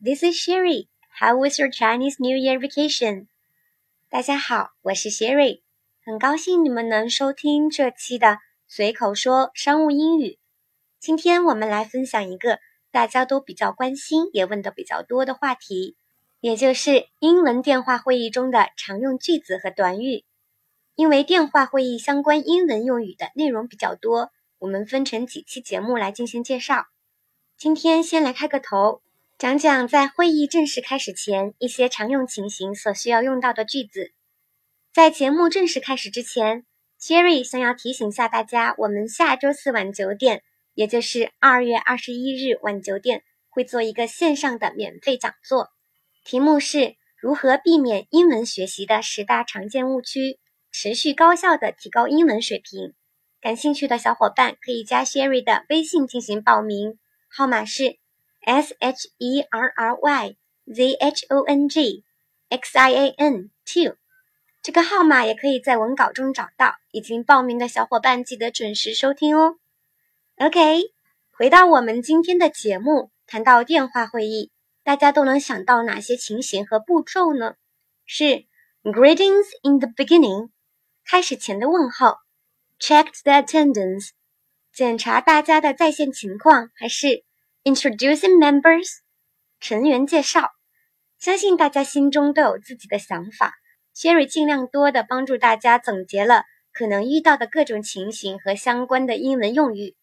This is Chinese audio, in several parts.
This is Sherry. How was your Chinese New Year vacation? 大家好，我是 Sherry，很高兴你们能收听这期的随口说商务英语。今天我们来分享一个大家都比较关心，也问的比较多的话题，也就是英文电话会议中的常用句子和短语。因为电话会议相关英文用语的内容比较多，我们分成几期节目来进行介绍。今天先来开个头，讲讲在会议正式开始前一些常用情形所需要用到的句子。在节目正式开始之前，Sherry 想要提醒下大家，我们下周四晚九点。也就是二月二十一日晚九点会做一个线上的免费讲座，题目是如何避免英文学习的十大常见误区，持续高效的提高英文水平。感兴趣的小伙伴可以加 Sherry 的微信进行报名，号码是 S H E R R Y Z H O N G X I A N two，这个号码也可以在文稿中找到。已经报名的小伙伴记得准时收听哦。OK，回到我们今天的节目，谈到电话会议，大家都能想到哪些情形和步骤呢？是 Greetings in the beginning，开始前的问候；Check the attendance，检查大家的在线情况；还是 Introducing members，成员介绍。相信大家心中都有自己的想法，Sherry 尽量多的帮助大家总结了可能遇到的各种情形和相关的英文用语。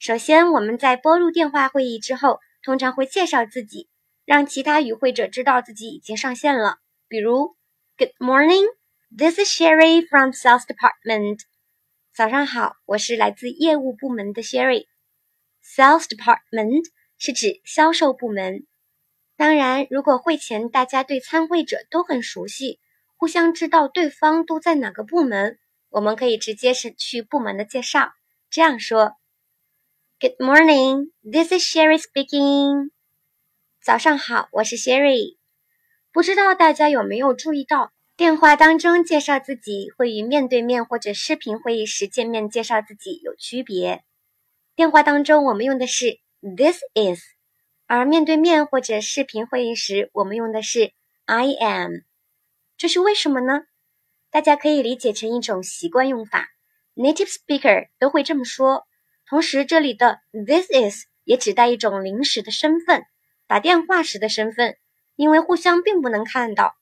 首先，我们在拨入电话会议之后，通常会介绍自己，让其他与会者知道自己已经上线了。比如，Good morning, this is Sherry from Sales Department。早上好，我是来自业务部门的 Sherry。Sales Department 是指销售部门。当然，如果会前大家对参会者都很熟悉，互相知道对方都在哪个部门，我们可以直接是去部门的介绍，这样说。Good morning, this is Sherry speaking. 早上好，我是 Sherry。不知道大家有没有注意到，电话当中介绍自己会与面对面或者视频会议时见面介绍自己有区别。电话当中我们用的是 this is，而面对面或者视频会议时我们用的是 I am。这是为什么呢？大家可以理解成一种习惯用法，native speaker 都会这么说。同时，这里的 this is 也指代一种临时的身份，打电话时的身份，因为互相并不能看到。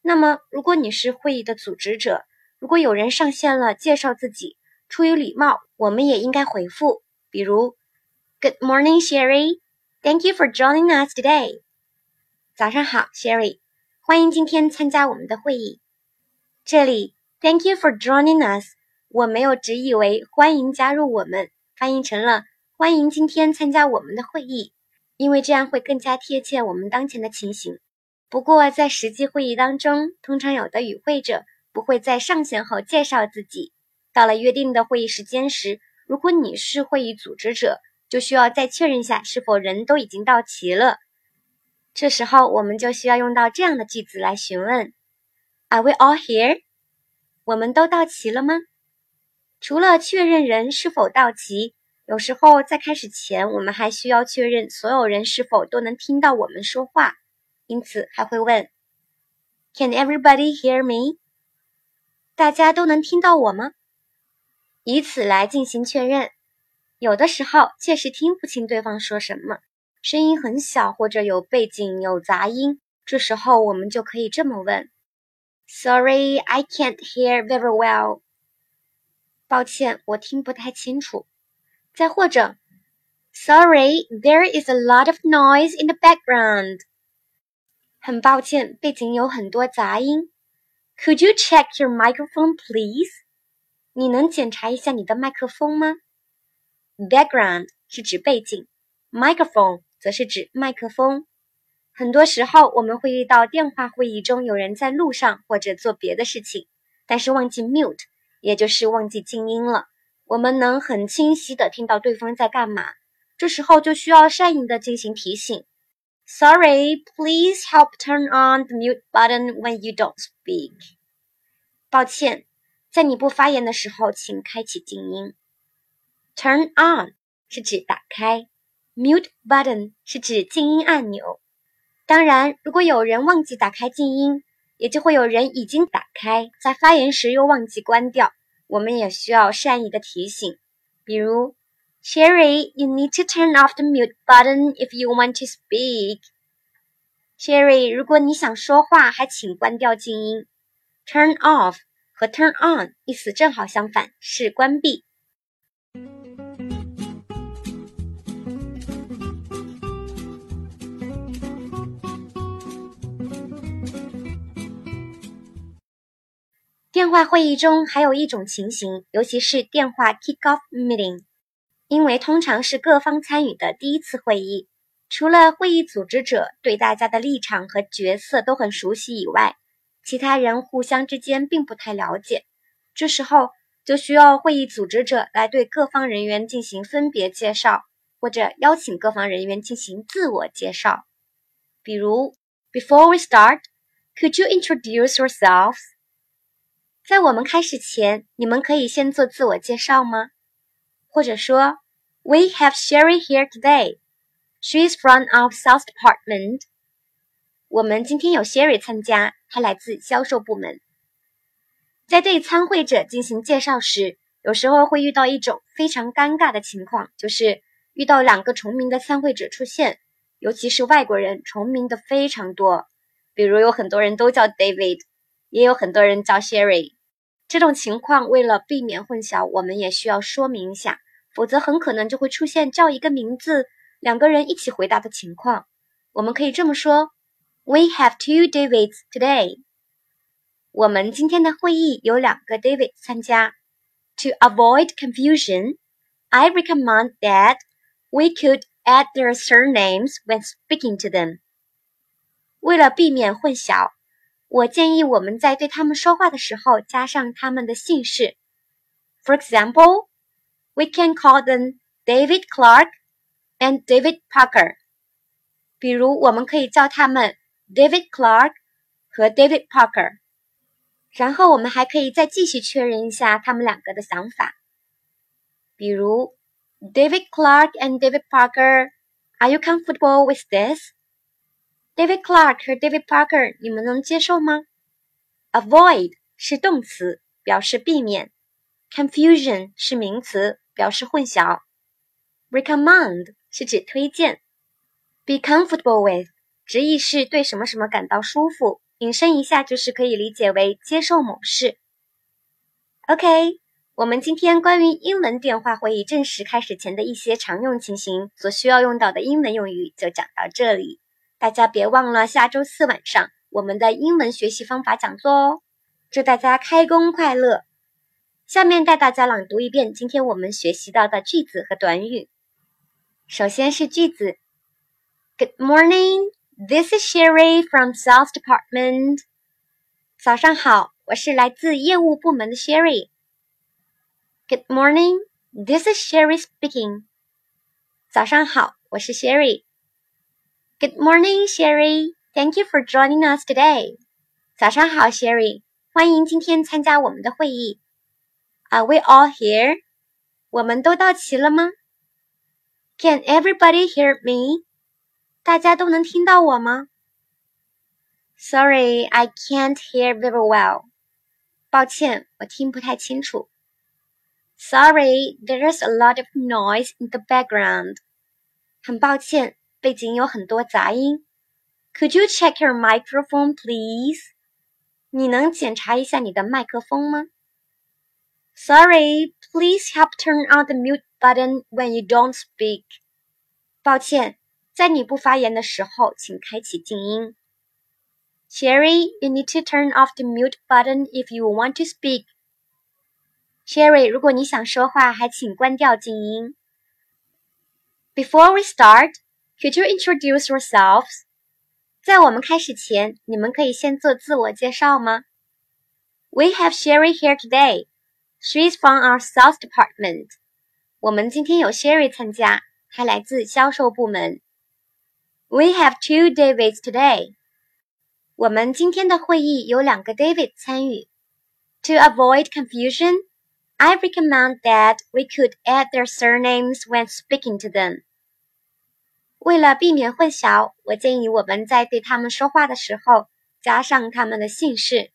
那么，如果你是会议的组织者，如果有人上线了介绍自己，出于礼貌，我们也应该回复，比如 Good morning, Sherry. Thank you for joining us today. 早上好，Sherry，欢迎今天参加我们的会议。这里 Thank you for joining us，我没有直译为欢迎加入我们。翻译成了“欢迎今天参加我们的会议”，因为这样会更加贴切我们当前的情形。不过，在实际会议当中，通常有的与会者不会在上线后介绍自己。到了约定的会议时间时，如果你是会议组织者，就需要再确认一下是否人都已经到齐了。这时候，我们就需要用到这样的句子来询问：“Are we all here？” 我们都到齐了吗？除了确认人是否到齐，有时候在开始前，我们还需要确认所有人是否都能听到我们说话，因此还会问：“Can everybody hear me？” 大家都能听到我吗？以此来进行确认。有的时候确实听不清对方说什么，声音很小或者有背景有杂音，这时候我们就可以这么问：“Sorry, I can't hear very well。”抱歉，我听不太清楚。再或者，Sorry, there is a lot of noise in the background。很抱歉，背景有很多杂音。Could you check your microphone, please？你能检查一下你的麦克风吗？Background 是指背景，microphone 则是指麦克风。很多时候，我们会遇到电话会议中有人在路上或者做别的事情，但是忘记 mute。也就是忘记静音了，我们能很清晰的听到对方在干嘛，这时候就需要善意的进行提醒。Sorry, please help turn on the mute button when you don't speak。抱歉，在你不发言的时候，请开启静音。Turn on 是指打开 Mute button 是指静音按钮。当然，如果有人忘记打开静音，也就会有人已经打开，在发言时又忘记关掉。我们也需要善意的提醒，比如，Sherry，you need to turn off the mute button if you want to speak。Sherry，如果你想说话，还请关掉静音。Turn off 和 turn on 意思正好相反，是关闭。电话会议中还有一种情形，尤其是电话 kick-off meeting，因为通常是各方参与的第一次会议，除了会议组织者对大家的立场和角色都很熟悉以外，其他人互相之间并不太了解。这时候就需要会议组织者来对各方人员进行分别介绍，或者邀请各方人员进行自我介绍。比如，Before we start, could you introduce yourselves? 在我们开始前，你们可以先做自我介绍吗？或者说，We have Sherry here today. She is from our sales department. 我们今天有 Sherry 参加，她来自销售部门。在对参会者进行介绍时，有时候会遇到一种非常尴尬的情况，就是遇到两个重名的参会者出现，尤其是外国人，重名的非常多。比如有很多人都叫 David。也有很多人叫 Sherry，这种情况为了避免混淆，我们也需要说明一下，否则很可能就会出现叫一个名字，两个人一起回答的情况。我们可以这么说：We have two Davids today。我们今天的会议有两个 David 参加。To avoid confusion, I recommend that we could add their surnames when speaking to them。为了避免混淆。 我建议我们在对他们说话的时候加上他们的姓氏。For example, we can call them David Clark and David Parker。比如，我们可以叫他们 David Clark 和 David Parker。然后，我们还可以再继续确认一下他们两个的想法。比如，David Clark and David Parker，Are you comfortable with this? David Clark 和 David Parker，你们能接受吗？Avoid 是动词，表示避免；confusion 是名词，表示混淆；recommend 是指推荐；be comfortable with 直译是对什么什么感到舒服，引申一下就是可以理解为接受某事。OK，我们今天关于英文电话会议正式开始前的一些常用情形所需要用到的英文用语就讲到这里。大家别忘了下周四晚上我们的英文学习方法讲座哦！祝大家开工快乐！下面带大家朗读一遍今天我们学习到的句子和短语。首先是句子：Good morning, this is Sherry from Sales Department。早上好，我是来自业务部门的 Sherry。Good morning, this is Sherry speaking。早上好，我是 Sherry。Good morning, Sherry. Thank you for joining us today. 早上好，Sherry，欢迎今天参加我们的会议。Are we all here? 我们都到齐了吗？Can everybody hear me? 大家都能听到我吗？Sorry, I can't hear very well. 抱歉，我听不太清楚。Sorry, there's a lot of noise in the background. 很抱歉。 背景有很多杂音。Could you check your microphone, please？你能检查一下你的麦克风吗？Sorry, please help turn on the mute button when you don't speak。抱歉，在你不发言的时候，请开启静音。Sherry, you need to turn off the mute button if you want to speak. Sherry，如果你想说话，还请关掉静音。Before we start. Could you introduce yourselves？在我们开始前，你们可以先做自我介绍吗？We have Sherry here today. She is from our sales department. 我们今天有 Sherry 参加，她来自销售部门。We have two Davids today. 我们今天的会议有两个 David 参与。To avoid confusion, I recommend that we could add their surnames when speaking to them. 为了避免混淆，我建议我们在对他们说话的时候加上他们的姓氏。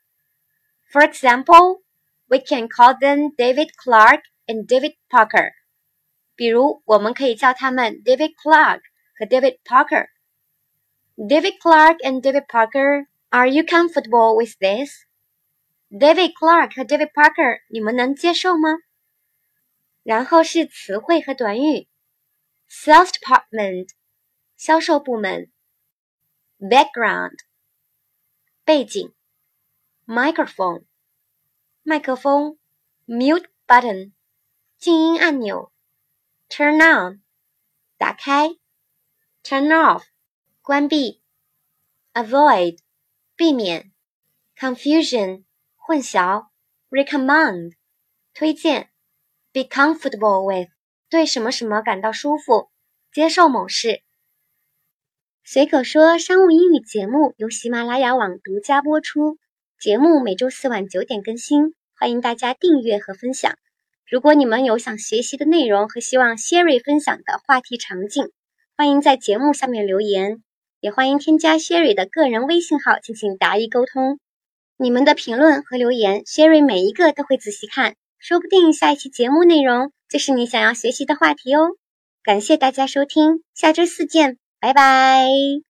For example, we can call them David Clark and David Parker. 比如，我们可以叫他们 David Clark 和 David Parker。David Clark and David Parker, are you comfortable with this? David Clark 和 David Parker，你们能接受吗？然后是词汇和短语：sales department， 销售部门；background，背景；microphone，麦克风；mute button，静音按钮；turn on，打开；turn off。关闭，avoid，避免，confusion，混淆，recommend，推荐，be comfortable with，对什么什么感到舒服，接受某事。随口说商务英语节目由喜马拉雅网独家播出，节目每周四晚九点更新，欢迎大家订阅和分享。如果你们有想学习的内容和希望 Sherry 分享的话题场景，欢迎在节目下面留言。也欢迎添加 Sherry 的个人微信号进行答疑沟通。你们的评论和留言，Sherry 每一个都会仔细看，说不定下一期节目内容就是你想要学习的话题哦。感谢大家收听，下周四见，拜拜。